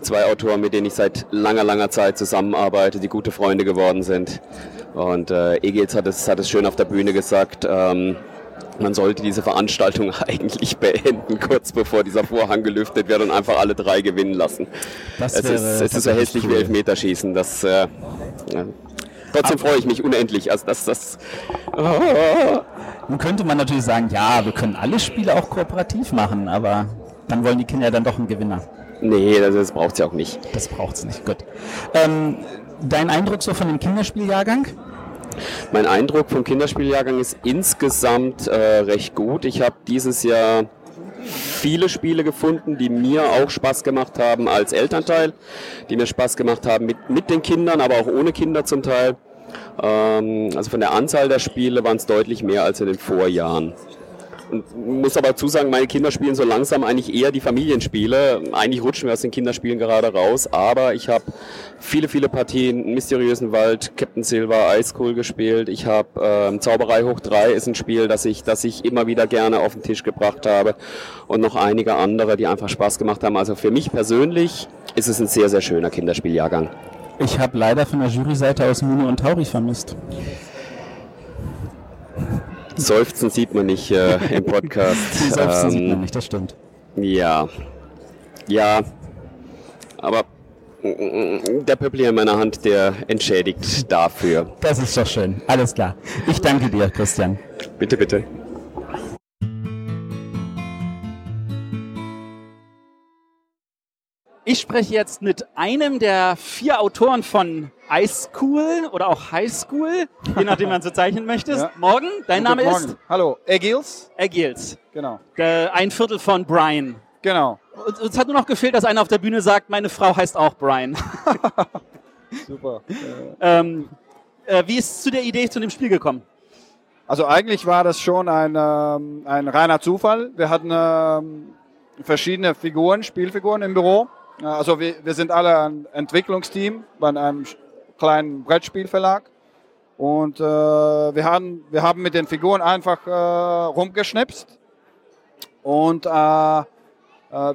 zwei Autoren, mit denen ich seit langer, langer Zeit zusammenarbeite, die gute Freunde geworden sind. Und äh, Egils hat es, hat es schön auf der Bühne gesagt, ähm, man sollte diese Veranstaltung eigentlich beenden, kurz bevor dieser Vorhang gelüftet wird und einfach alle drei gewinnen lassen. Das es, ist, es ist so hässlich cool. wie Elfmeterschießen. Das, äh, ja. Trotzdem freue ich mich unendlich. Also das, das, oh. Nun könnte man natürlich sagen, ja, wir können alle Spiele auch kooperativ machen, aber dann wollen die Kinder ja dann doch einen Gewinner. Nee, das, das braucht es ja auch nicht. Das braucht es nicht, gut. Ähm, dein Eindruck so von dem Kinderspieljahrgang? Mein Eindruck vom Kinderspieljahrgang ist insgesamt äh, recht gut. Ich habe dieses Jahr viele Spiele gefunden, die mir auch Spaß gemacht haben als Elternteil, die mir Spaß gemacht haben mit, mit den Kindern, aber auch ohne Kinder zum Teil. Ähm, also von der Anzahl der Spiele waren es deutlich mehr als in den Vorjahren. Und muss aber zusagen, meine Kinder spielen so langsam eigentlich eher die Familienspiele. Eigentlich rutschen wir aus den Kinderspielen gerade raus, aber ich habe viele, viele Partien Mysteriösen Wald, Captain Silver, Ice Cool gespielt. Ich habe ähm, Zauberei hoch 3 ist ein Spiel, das ich, das ich immer wieder gerne auf den Tisch gebracht habe. Und noch einige andere, die einfach Spaß gemacht haben. Also für mich persönlich ist es ein sehr, sehr schöner Kinderspieljahrgang. Ich habe leider von der Juryseite aus Muno und Tauri vermisst. Seufzen sieht man nicht äh, im Podcast. Die Seufzen ähm, sieht man nicht, das stimmt. Ja. Ja. Aber der Pöppel hier in meiner Hand, der entschädigt dafür. Das ist doch schön. Alles klar. Ich danke dir, Christian. Bitte, bitte. Ich spreche jetzt mit einem der vier Autoren von High School oder auch High School, je nachdem man so zeichnen möchte. ja. Morgen, dein Name Morgen. ist? Hallo, Egils. Egils. Genau. Der, ein Viertel von Brian. Genau. Es hat nur noch gefehlt, dass einer auf der Bühne sagt, meine Frau heißt auch Brian. Super. ähm, äh, wie ist es zu der Idee zu dem Spiel gekommen? Also eigentlich war das schon ein, ähm, ein reiner Zufall. Wir hatten ähm, verschiedene Figuren, Spielfiguren im Büro. Also wir, wir sind alle ein Entwicklungsteam bei einem kleinen Brettspielverlag. Und äh, wir, haben, wir haben mit den Figuren einfach äh, rumgeschnipst. Und äh, äh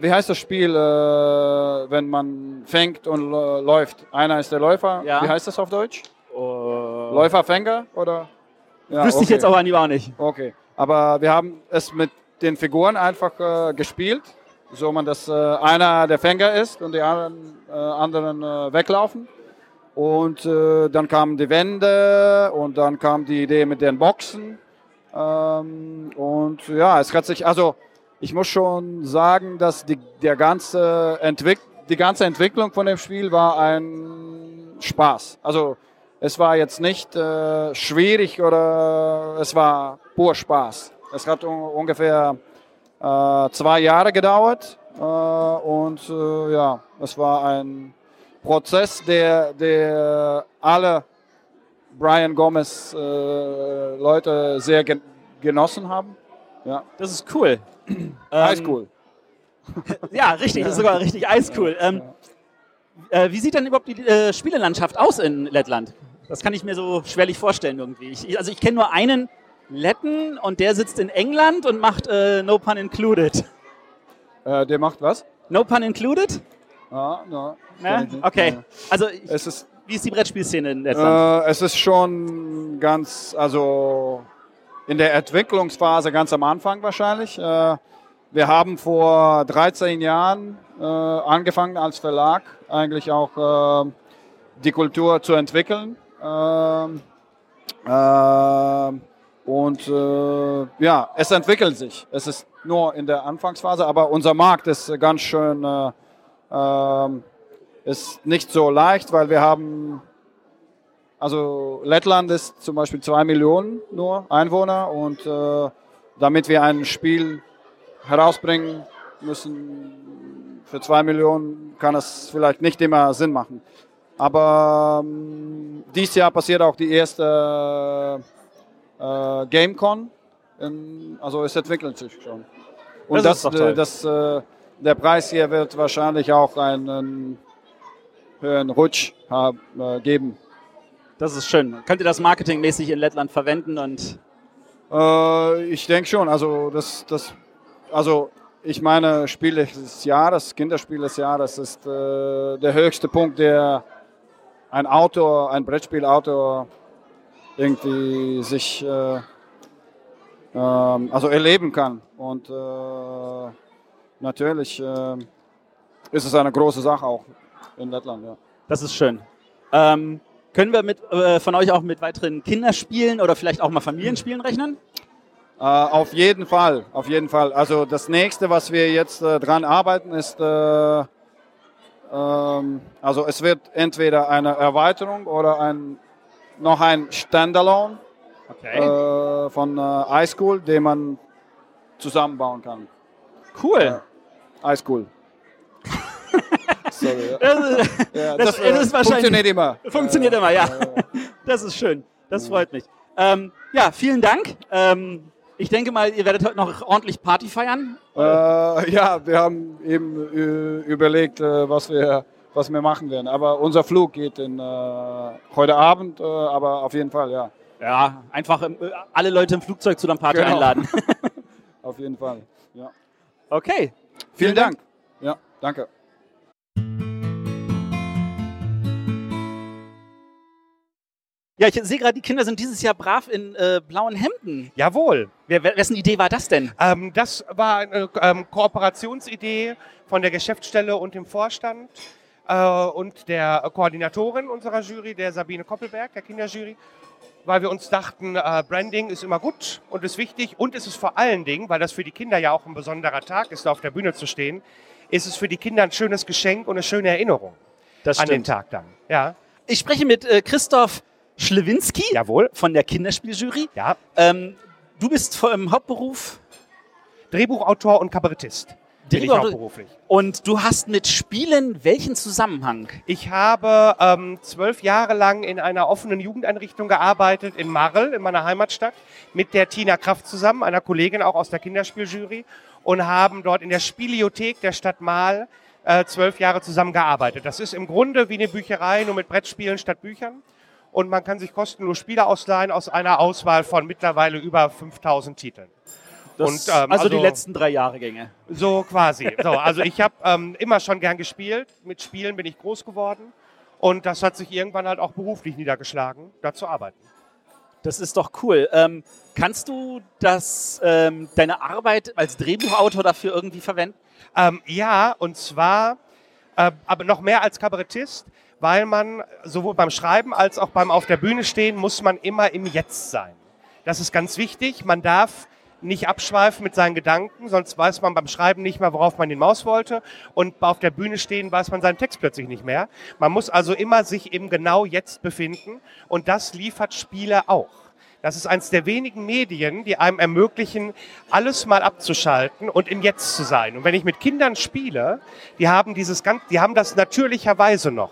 wie heißt das Spiel, äh, wenn man fängt und läuft? Einer ist der Läufer. Ja. Wie heißt das auf Deutsch? Uh. Läuferfänger oder? Ja, Wüsste okay. ich jetzt aber auch nicht. Okay. Aber wir haben es mit den Figuren einfach äh, gespielt so man das äh, einer der Fänger ist und die anderen, äh, anderen äh, weglaufen. Und äh, dann kamen die Wände und dann kam die Idee mit den Boxen. Ähm, und ja, es hat sich, also ich muss schon sagen, dass die, der ganze Entwick die ganze Entwicklung von dem Spiel war ein Spaß. Also es war jetzt nicht äh, schwierig oder es war pur Spaß. Es hat ungefähr äh, zwei Jahre gedauert äh, und äh, ja, es war ein Prozess, der, der alle Brian Gomez äh, Leute sehr gen genossen haben. Ja. Das ist cool. Highschool. ja, richtig, das ist sogar richtig eiskool. Ähm, äh, wie sieht denn überhaupt die äh, Spielelandschaft aus in Lettland? Das kann ich mir so schwerlich vorstellen irgendwie. Ich, also ich kenne nur einen Letten und der sitzt in England und macht äh, No Pun Included. Äh, der macht was? No Pun Included? Ja, no, Ne? Okay. Also ich, Es ist, wie ist die Brettspielszene in Lettland? äh, es ist schon ganz, also in der Entwicklungsphase ganz am Anfang wahrscheinlich. Äh, wir haben vor 13 Jahren äh, angefangen als Verlag eigentlich auch äh, die Kultur zu entwickeln. Und äh, ja, es entwickelt sich. Es ist nur in der Anfangsphase, aber unser Markt ist ganz schön, äh, ähm, ist nicht so leicht, weil wir haben, also Lettland ist zum Beispiel zwei Millionen nur Einwohner und äh, damit wir ein Spiel herausbringen müssen für zwei Millionen, kann es vielleicht nicht immer Sinn machen. Aber ähm, dieses Jahr passiert auch die erste äh, GameCon. In, also es entwickelt sich schon. Und Das das, äh, das, äh, der Preis hier wird wahrscheinlich auch einen höheren Rutsch haben, äh, geben. Das ist schön. Könnt ihr das marketingmäßig in Lettland verwenden und ich denke schon. Also das, das, also ich meine, Spiel des Jahres, Kinderspiel des Jahres ist äh, der höchste Punkt, der ein Autor, ein Brettspielautor irgendwie sich äh, ähm, also erleben kann. Und äh, natürlich äh, ist es eine große Sache auch in Lettland. Ja. das ist schön. Ähm, können wir mit, äh, von euch auch mit weiteren Kinderspielen oder vielleicht auch mal Familienspielen rechnen? Äh, auf jeden Fall, auf jeden Fall. Also das nächste, was wir jetzt äh, dran arbeiten, ist, äh, ähm, also es wird entweder eine Erweiterung oder ein, noch ein Standalone Okay. äh, von äh, iSchool, den man zusammenbauen kann. cool. iSchool. Sorry. Ja. Das, ist- Ja, das, das, äh, ist wahrscheinlich. funktioniert immer. Funktioniert immer, ja. Das ist schön. Das freut mich. Ähm, ja, vielen Dank. Ähm, ich denke mal, ihr werdet heute noch ordentlich Party feiern. Äh, ja, wir haben eben äh, überlegt, äh, was wir was wir machen werden. Aber unser Flug geht in, äh, heute Abend, äh, aber auf jeden Fall, ja. Ja, einfach ähm, alle Leute im Flugzeug zu der Party Genau. einladen. Auf jeden Fall. Ja. Okay. Vielen Dank. Ja, danke. Ja, ich sehe gerade, die Kinder sind dieses Jahr brav in äh, blauen Hemden. Jawohl. Wer, wessen Idee war das denn? Ähm, das war eine ähm, Kooperationsidee von der Geschäftsstelle und dem Vorstand äh, und der Koordinatorin unserer Jury, der Sabine Koppelberg, der Kinderjury, weil wir uns dachten, äh, Branding ist immer gut und ist wichtig und ist es vor allen Dingen, weil das für die Kinder ja auch ein besonderer Tag ist, da auf der Bühne zu stehen, ist es für die Kinder ein schönes Geschenk und eine schöne Erinnerung an den. Tag dann. Ja, Ich spreche mit äh, Christoph Schlewinski jawohl. von der Kinderspieljury. Ja, Ähm, du bist im Hauptberuf Drehbuchautor und Kabarettist bin ich Drehbuch- hauptberuflich. und du hast mit Spielen welchen Zusammenhang? Ich habe ähm, zwölf Jahre lang in einer offenen Jugendeinrichtung gearbeitet in Marl, in meiner Heimatstadt, mit der Tina Kraft zusammen, einer Kollegin auch aus der Kinderspieljury, und haben dort in der Spieliothek der Stadt Marl äh, zwölf Jahre zusammengearbeitet. Das ist im Grunde wie eine Bücherei, nur mit Brettspielen statt Büchern. Und man kann sich kostenlos Spiele ausleihen aus einer Auswahl von mittlerweile über 5000 Titeln. Das, Und, ähm, also, die also- letzten drei Jahrgänge. So quasi. So, also ich habe ähm, immer schon gern gespielt. Mit Spielen bin ich groß geworden. Und das hat sich irgendwann halt auch beruflich niedergeschlagen, da zu arbeiten. Das ist doch cool. Ähm, kannst du das, ähm, deine Arbeit als Drehbuchautor dafür irgendwie verwenden? Ähm, ja, und zwar, äh, aber noch mehr als Kabarettist, weil man sowohl beim Schreiben als auch beim Auf der Bühne stehen, muss man immer im Jetzt sein. Das ist ganz wichtig. Man darf nicht abschweifen mit seinen Gedanken, sonst weiß man beim Schreiben nicht mehr, worauf man hinaus wollte. Und auf der Bühne stehen weiß man seinen Text plötzlich nicht mehr. Man muss also immer sich im genau Jetzt befinden. Und das liefert Spiele auch. Das ist eines der wenigen Medien, die einem ermöglichen, alles mal abzuschalten und im Jetzt zu sein. Und wenn ich mit Kindern spiele, die haben dieses ganz, die haben das natürlicherweise noch.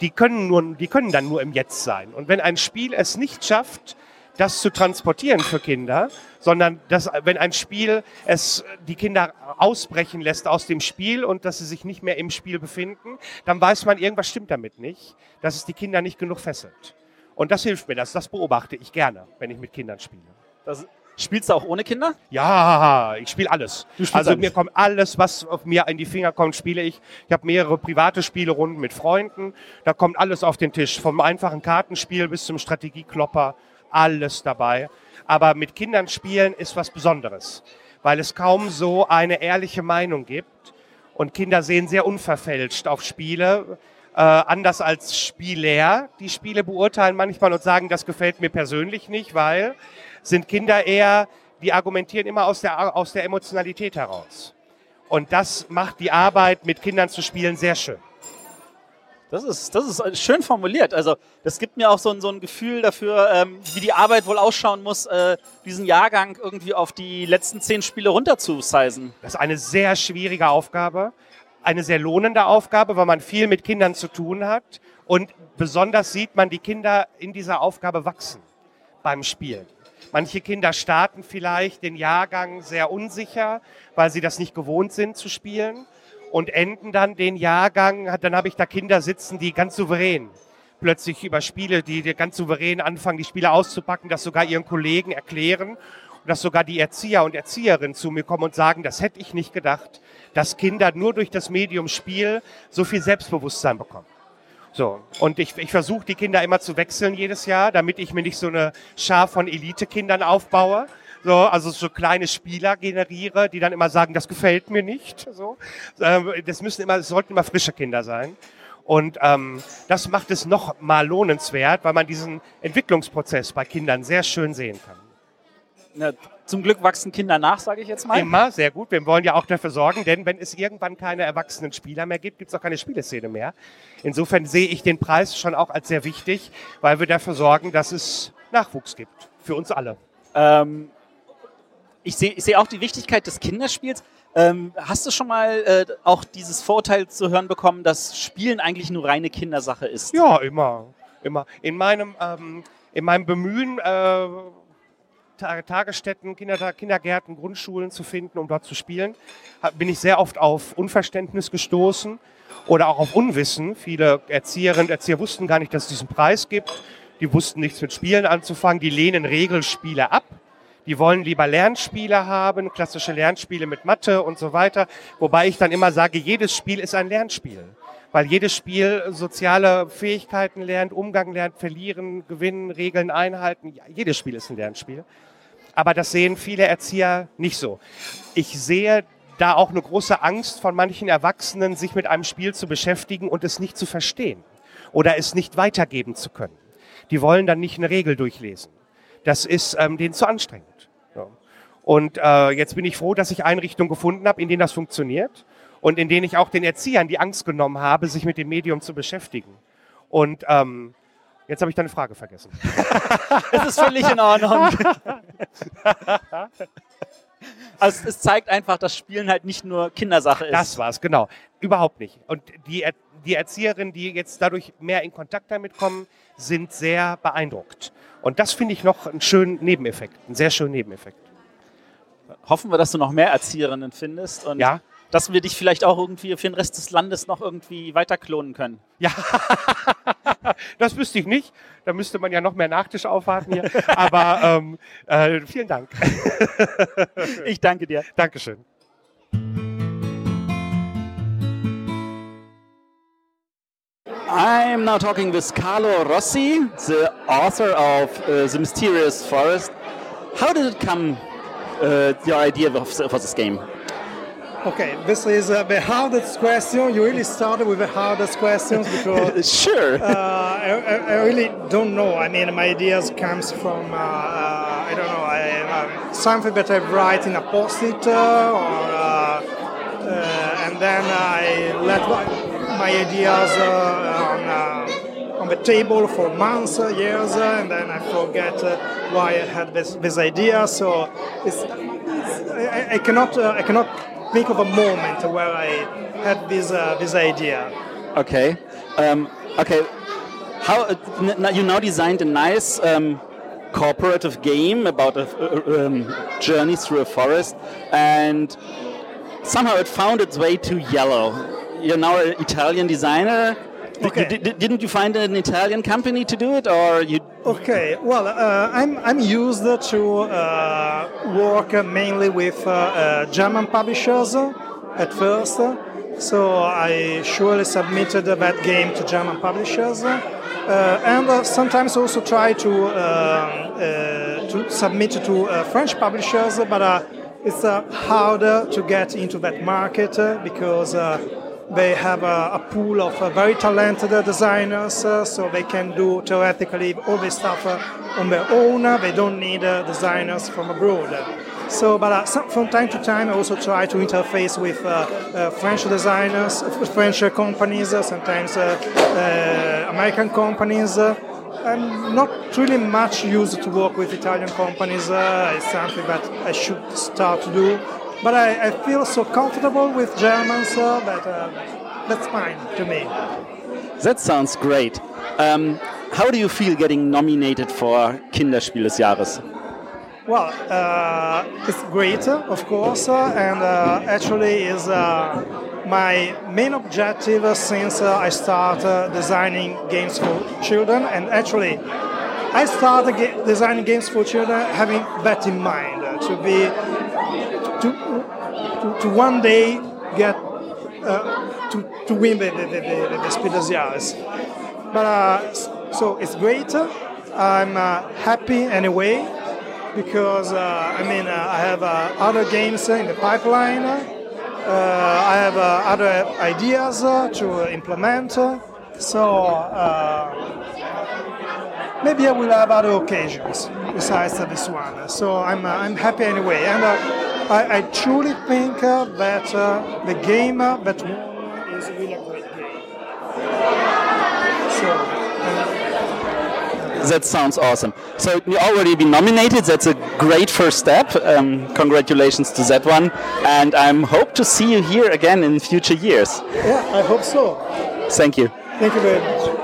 Die können nur, die können dann nur im Jetzt sein. Und wenn ein Spiel es nicht schafft, das zu transportieren für Kinder, sondern dass, wenn ein Spiel es die Kinder ausbrechen lässt aus dem Spiel und dass sie sich nicht mehr im Spiel befinden, dann weiß man, irgendwas stimmt damit nicht, dass es die Kinder nicht genug fesselt. Und das hilft mir, das, das beobachte ich gerne, wenn ich mit Kindern spiele. Das, spielst du auch ohne Kinder? Ja, ich spiele alles. Also alles. mir kommt alles, was auf mir in die Finger kommt, spiele ich. Ich habe mehrere private Spielerunden mit Freunden. Da kommt alles auf den Tisch, vom einfachen Kartenspiel bis zum Strategieklopper, alles dabei. Aber mit Kindern spielen ist was Besonderes, weil es kaum so eine ehrliche Meinung gibt. Und Kinder sehen sehr unverfälscht auf Spiele äh, anders als Spieler die Spiele beurteilen manchmal und sagen, das gefällt mir persönlich nicht, weil sind Kinder eher, die argumentieren immer aus der, aus der Emotionalität heraus. Und das macht die Arbeit mit Kindern zu spielen sehr schön. Das ist, das ist schön formuliert. Also das gibt mir auch so ein, so ein Gefühl dafür, ähm, wie die Arbeit wohl ausschauen muss, äh, diesen Jahrgang irgendwie auf die letzten zehn Spiele runterzusizen. Das ist eine sehr schwierige Aufgabe eine sehr lohnende Aufgabe, weil man viel mit Kindern zu tun hat. Und besonders sieht man die Kinder in dieser Aufgabe wachsen beim Spielen. Manche Kinder starten vielleicht den Jahrgang sehr unsicher, weil sie das nicht gewohnt sind zu spielen und enden dann den Jahrgang, dann habe ich da Kinder sitzen, die ganz souverän plötzlich über Spiele, die ganz souverän anfangen, die Spiele auszupacken, das sogar ihren Kollegen erklären dass sogar die Erzieher und Erzieherinnen zu mir kommen und sagen, das hätte ich nicht gedacht, dass Kinder nur durch das Medium Spiel so viel Selbstbewusstsein bekommen. So, und ich, ich versuche die Kinder immer zu wechseln jedes Jahr, damit ich mir nicht so eine Schar von Elite-Kindern aufbaue. So, also so kleine Spieler generiere, die dann immer sagen, das gefällt mir nicht. So, ähm, das müssen immer, es sollten immer frische Kinder sein. Und ähm, das macht es noch mal lohnenswert, weil man diesen Entwicklungsprozess bei Kindern sehr schön sehen kann. Na, zum Glück wachsen Kinder nach, sage ich jetzt mal. Immer, sehr gut. Wir wollen ja auch dafür sorgen, denn wenn es irgendwann keine erwachsenen Spieler mehr gibt, gibt es auch keine Spieleszene mehr. Insofern sehe ich den Preis schon auch als sehr wichtig, weil wir dafür sorgen, dass es Nachwuchs gibt. Für uns alle. Ähm, ich sehe seh auch die Wichtigkeit des Kinderspiels. Ähm, hast du schon mal äh, auch dieses Vorurteil zu hören bekommen, dass Spielen eigentlich nur reine Kindersache ist? Ja, immer. immer. In meinem, ähm, in meinem Bemühen, äh, Tagesstätten, Kinder, Kindergärten, Grundschulen zu finden, um dort zu spielen, bin ich sehr oft auf Unverständnis gestoßen oder auch auf Unwissen. Viele Erzieherinnen und Erzieher wussten gar nicht, dass es diesen Preis gibt. Die wussten nichts mit Spielen anzufangen. Die lehnen Regelspiele ab. Die wollen lieber Lernspiele haben, klassische Lernspiele mit Mathe und so weiter. Wobei ich dann immer sage, jedes Spiel ist ein Lernspiel. Weil jedes Spiel soziale Fähigkeiten lernt, Umgang lernt, verlieren, gewinnen, Regeln einhalten. Jedes Spiel ist ein Lernspiel. Aber das sehen viele Erzieher nicht so. Ich sehe da auch eine große Angst von manchen Erwachsenen, sich mit einem Spiel zu beschäftigen und es nicht zu verstehen oder es nicht weitergeben zu können. Die wollen dann nicht eine Regel durchlesen. Das ist ähm, denen zu anstrengend. Ja. Und äh, jetzt bin ich froh, dass ich Einrichtungen gefunden habe, in denen das funktioniert und in denen ich auch den Erziehern die Angst genommen habe, sich mit dem Medium zu beschäftigen. Und ähm, Jetzt habe ich deine Frage vergessen. das ist völlig in Ordnung. Also es zeigt einfach, dass Spielen halt nicht nur Kindersache ist. Das war's, genau. Überhaupt nicht. Und die, die Erzieherinnen, die jetzt dadurch mehr in Kontakt damit kommen, sind sehr beeindruckt. Und das finde ich noch einen schönen Nebeneffekt, einen sehr schönen Nebeneffekt. Hoffen wir, dass du noch mehr Erzieherinnen findest. Und ja dass wir dich vielleicht auch irgendwie für den Rest des Landes noch irgendwie weiter klonen können. Ja, das wüsste ich nicht. Da müsste man ja noch mehr Nachtisch aufwarten hier. Aber ähm, äh, vielen Dank. ich danke dir. Dankeschön. I'm now talking with Carlo Rossi, the author of uh, The Mysterious Forest. How did it come, uh, your idea for this game? Okay, this is uh, the hardest question. You really started with the hardest questions because sure. Uh, I, I, really don't know. I mean, my ideas comes from uh, uh I don't know I, um, something that I write in a post-it, uh, or uh, and then I let my, ideas on on the table for months, uh, years, uh, and then I forget uh, why I had this, this idea. So it's, it's I, I, cannot uh, I cannot think of a moment where I had this uh, this idea. Okay, um, okay. How you now designed a nice. Um, cooperative game about a um, journey through a forest, and somehow it found its way to yellow. You're now an Italian designer. Okay. D didn't you find an Italian company to do it, or you? Okay. Well, uh, I'm I'm used to uh, work mainly with uh, uh German publishers at first, so I surely submitted that game to German publishers, uh, and uh, sometimes also try to um, to submit to French publishers, but it's harder to get into that market because they have a, a pool of uh, very talented designers, uh, so they can do theoretically all this stuff uh, on their own. They don't need designers from abroad. So, but uh, some, from time to time, I also try to interface with uh, uh, French designers, French companies, sometimes American companies. I'm not really much used to work with Italian companies. it's something that I should start to do but I, I feel so comfortable with Germans uh, that uh, that's fine to me. That sounds great. Um, how do you feel getting nominated for Kinderspiel des Jahres? Well, uh, it's great, of course, uh, and uh, actually is uh, my main objective since uh, I started designing games for children. And actually, I started designing games for children having that in mind to be to, to one day get uh, to, to win the, the, the, the, the. But uh, so it's great. I'm uh, happy anyway because uh, I mean uh, I have uh, other games in the pipeline. I have other ideas to implement. So maybe I will have other occasions besides this one. So I'm, I'm happy anyway. And I, I truly think uh, that uh, the game uh, that won is really a great game. So. that sounds awesome. So you already been nominated. That's a great first step. Um, congratulations to that one, and I hope to see you here again in future years. Yeah, I hope so. Thank you. Thank you very much.